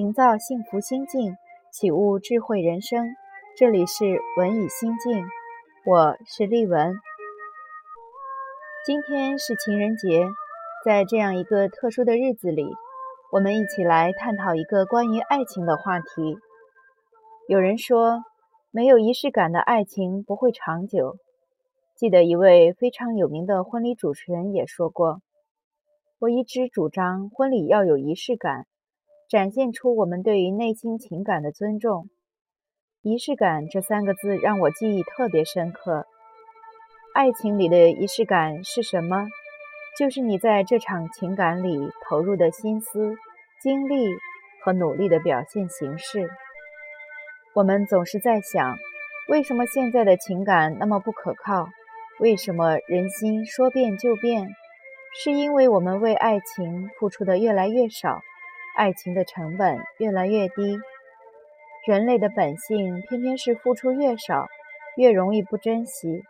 营造幸福心境，启悟智慧人生。这里是文语心境，我是丽文。今天是情人节，在这样一个特殊的日子里，我们一起来探讨一个关于爱情的话题。有人说，没有仪式感的爱情不会长久。记得一位非常有名的婚礼主持人也说过：“我一直主张婚礼要有仪式感，展现出我们对于内心情感的尊重。”仪式感这三个字让我记忆特别深刻。爱情里的仪式感是什么？就是你在这场情感里投入的心思、精力和努力的表现形式。我们总是在想，为什么现在的情感那么不可靠？为什么人心说变就变？是因为我们为爱情付出的越来越少，爱情的成本越来越低。人类的本性偏偏是付出越少，越容易不珍惜。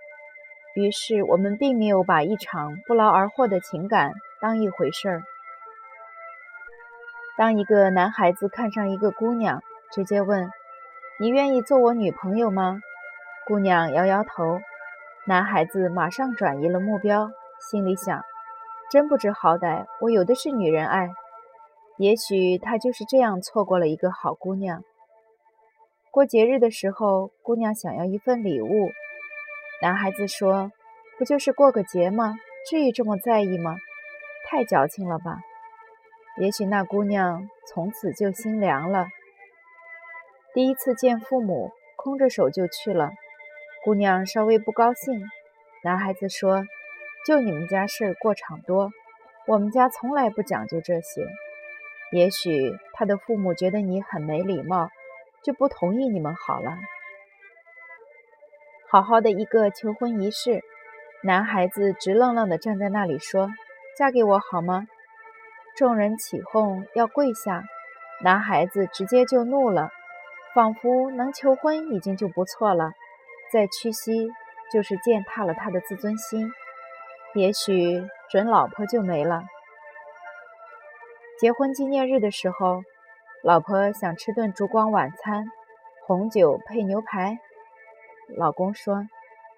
于是，我们并没有把一场不劳而获的情感当一回事儿。当一个男孩子看上一个姑娘，直接问。你愿意做我女朋友吗？姑娘摇摇头。男孩子马上转移了目标，心里想：真不知好歹，我有的是女人爱。也许他就是这样错过了一个好姑娘。过节日的时候，姑娘想要一份礼物。男孩子说：“不就是过个节吗？至于这么在意吗？太矫情了吧！”也许那姑娘从此就心凉了。第一次见父母，空着手就去了，姑娘稍微不高兴。男孩子说：“就你们家事儿过场多，我们家从来不讲究这些。也许他的父母觉得你很没礼貌，就不同意你们好了。”好好的一个求婚仪式，男孩子直愣愣地站在那里说：“嫁给我好吗？”众人起哄要跪下，男孩子直接就怒了。仿佛能求婚已经就不错了，再屈膝就是践踏了他的自尊心，也许准老婆就没了。结婚纪念日的时候，老婆想吃顿烛光晚餐，红酒配牛排。老公说：“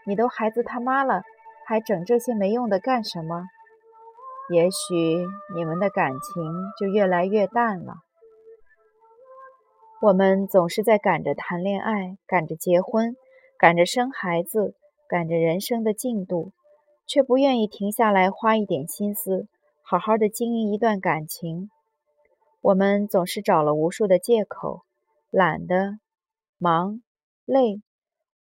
你都孩子他妈了，还整这些没用的干什么？”也许你们的感情就越来越淡了。我们总是在赶着谈恋爱，赶着结婚，赶着生孩子，赶着人生的进度，却不愿意停下来花一点心思，好好的经营一段感情。我们总是找了无数的借口，懒得、忙、累。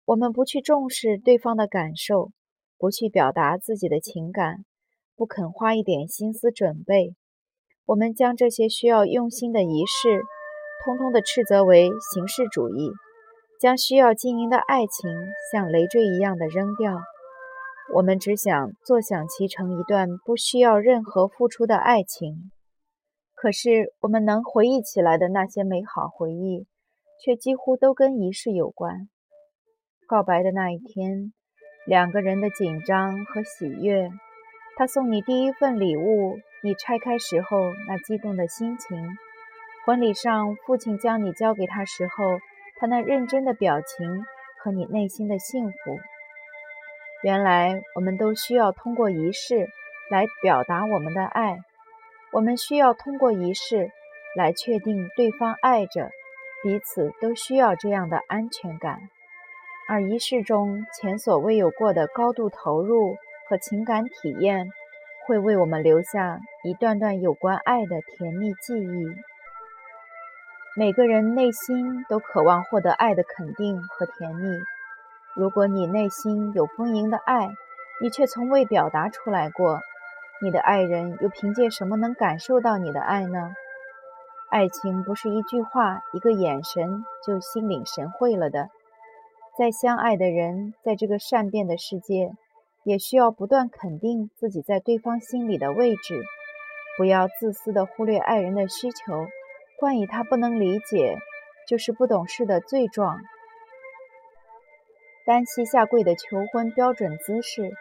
我们不去重视对方的感受，不去表达自己的情感，不肯花一点心思准备。我们将这些需要用心的仪式。通通的斥责为形式主义，将需要经营的爱情像累赘一样的扔掉。我们只想坐享其成一段不需要任何付出的爱情，可是我们能回忆起来的那些美好回忆，却几乎都跟仪式有关。告白的那一天，两个人的紧张和喜悦，他送你第一份礼物，你拆开时候那激动的心情。婚礼上，父亲将你交给他时候，他那认真的表情和你内心的幸福。原来，我们都需要通过仪式来表达我们的爱。我们需要通过仪式来确定对方爱着，彼此都需要这样的安全感。而仪式中前所未有过的高度投入和情感体验，会为我们留下一段段有关爱的甜蜜记忆。每个人内心都渴望获得爱的肯定和甜蜜。如果你内心有丰盈的爱，你却从未表达出来过，你的爱人又凭借什么能感受到你的爱呢？爱情不是一句话、一个眼神就心领神会了的。再相爱的人，在这个善变的世界，也需要不断肯定自己在对方心里的位置，不要自私地忽略爱人的需求。冠以他不能理解，就是不懂事的罪状。单膝下跪的求婚标准姿势，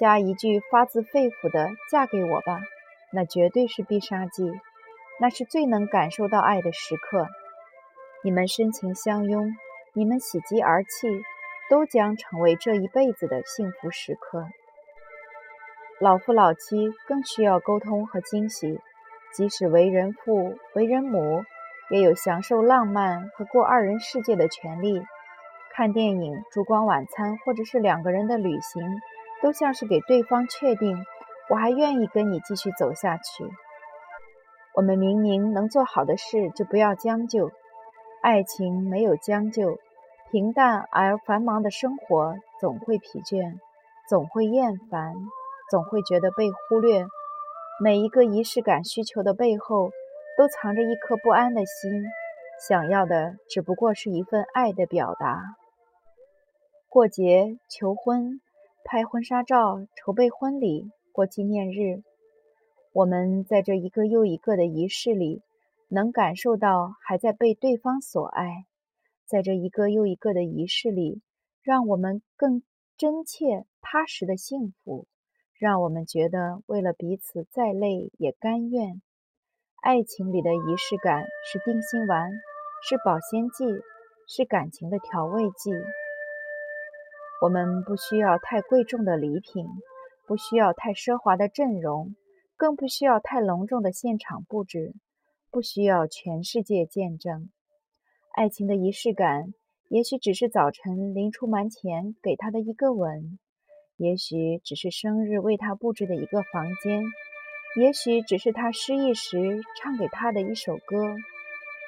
加一句发自肺腑的“嫁给我吧”，那绝对是必杀技。那是最能感受到爱的时刻。你们深情相拥，你们喜极而泣，都将成为这一辈子的幸福时刻。老夫老妻更需要沟通和惊喜，即使为人父、为人母，也有享受浪漫和过二人世界的权利。看电影、烛光晚餐，或者是两个人的旅行，都像是给对方确定，我还愿意跟你继续走下去。我们明明能做好的事，就不要将就。爱情没有将就，平淡而繁忙的生活总会疲倦，总会厌烦，总会觉得被忽略。每一个仪式感需求的背后，都藏着一颗不安的心，想要的只不过是一份爱的表达。过节、求婚、拍婚纱照、筹备婚礼、过纪念日，我们在这一个又一个的仪式里，能感受到还在被对方所爱。在这一个又一个的仪式里，让我们更真切、踏实的幸福，让我们觉得为了彼此再累也甘愿。爱情里的仪式感是定心丸，是保鲜剂，是感情的调味剂。我们不需要太贵重的礼品，不需要太奢华的阵容，更不需要太隆重的现场布置，不需要全世界见证。爱情的仪式感，也许只是早晨临出门前给他的一个吻，也许只是生日为他布置的一个房间，也许只是他失意时唱给他的一首歌，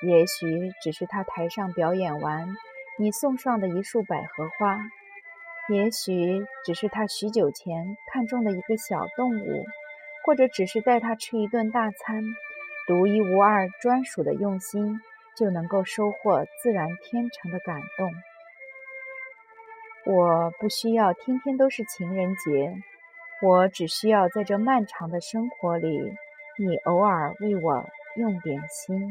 也许只是他台上表演完你送上的一束百合花。也许只是他许久前看中的一个小动物，或者只是带他吃一顿大餐，独一无二、专属的用心，就能够收获自然天成的感动。我不需要天天都是情人节，我只需要在这漫长的生活里，你偶尔为我用点心。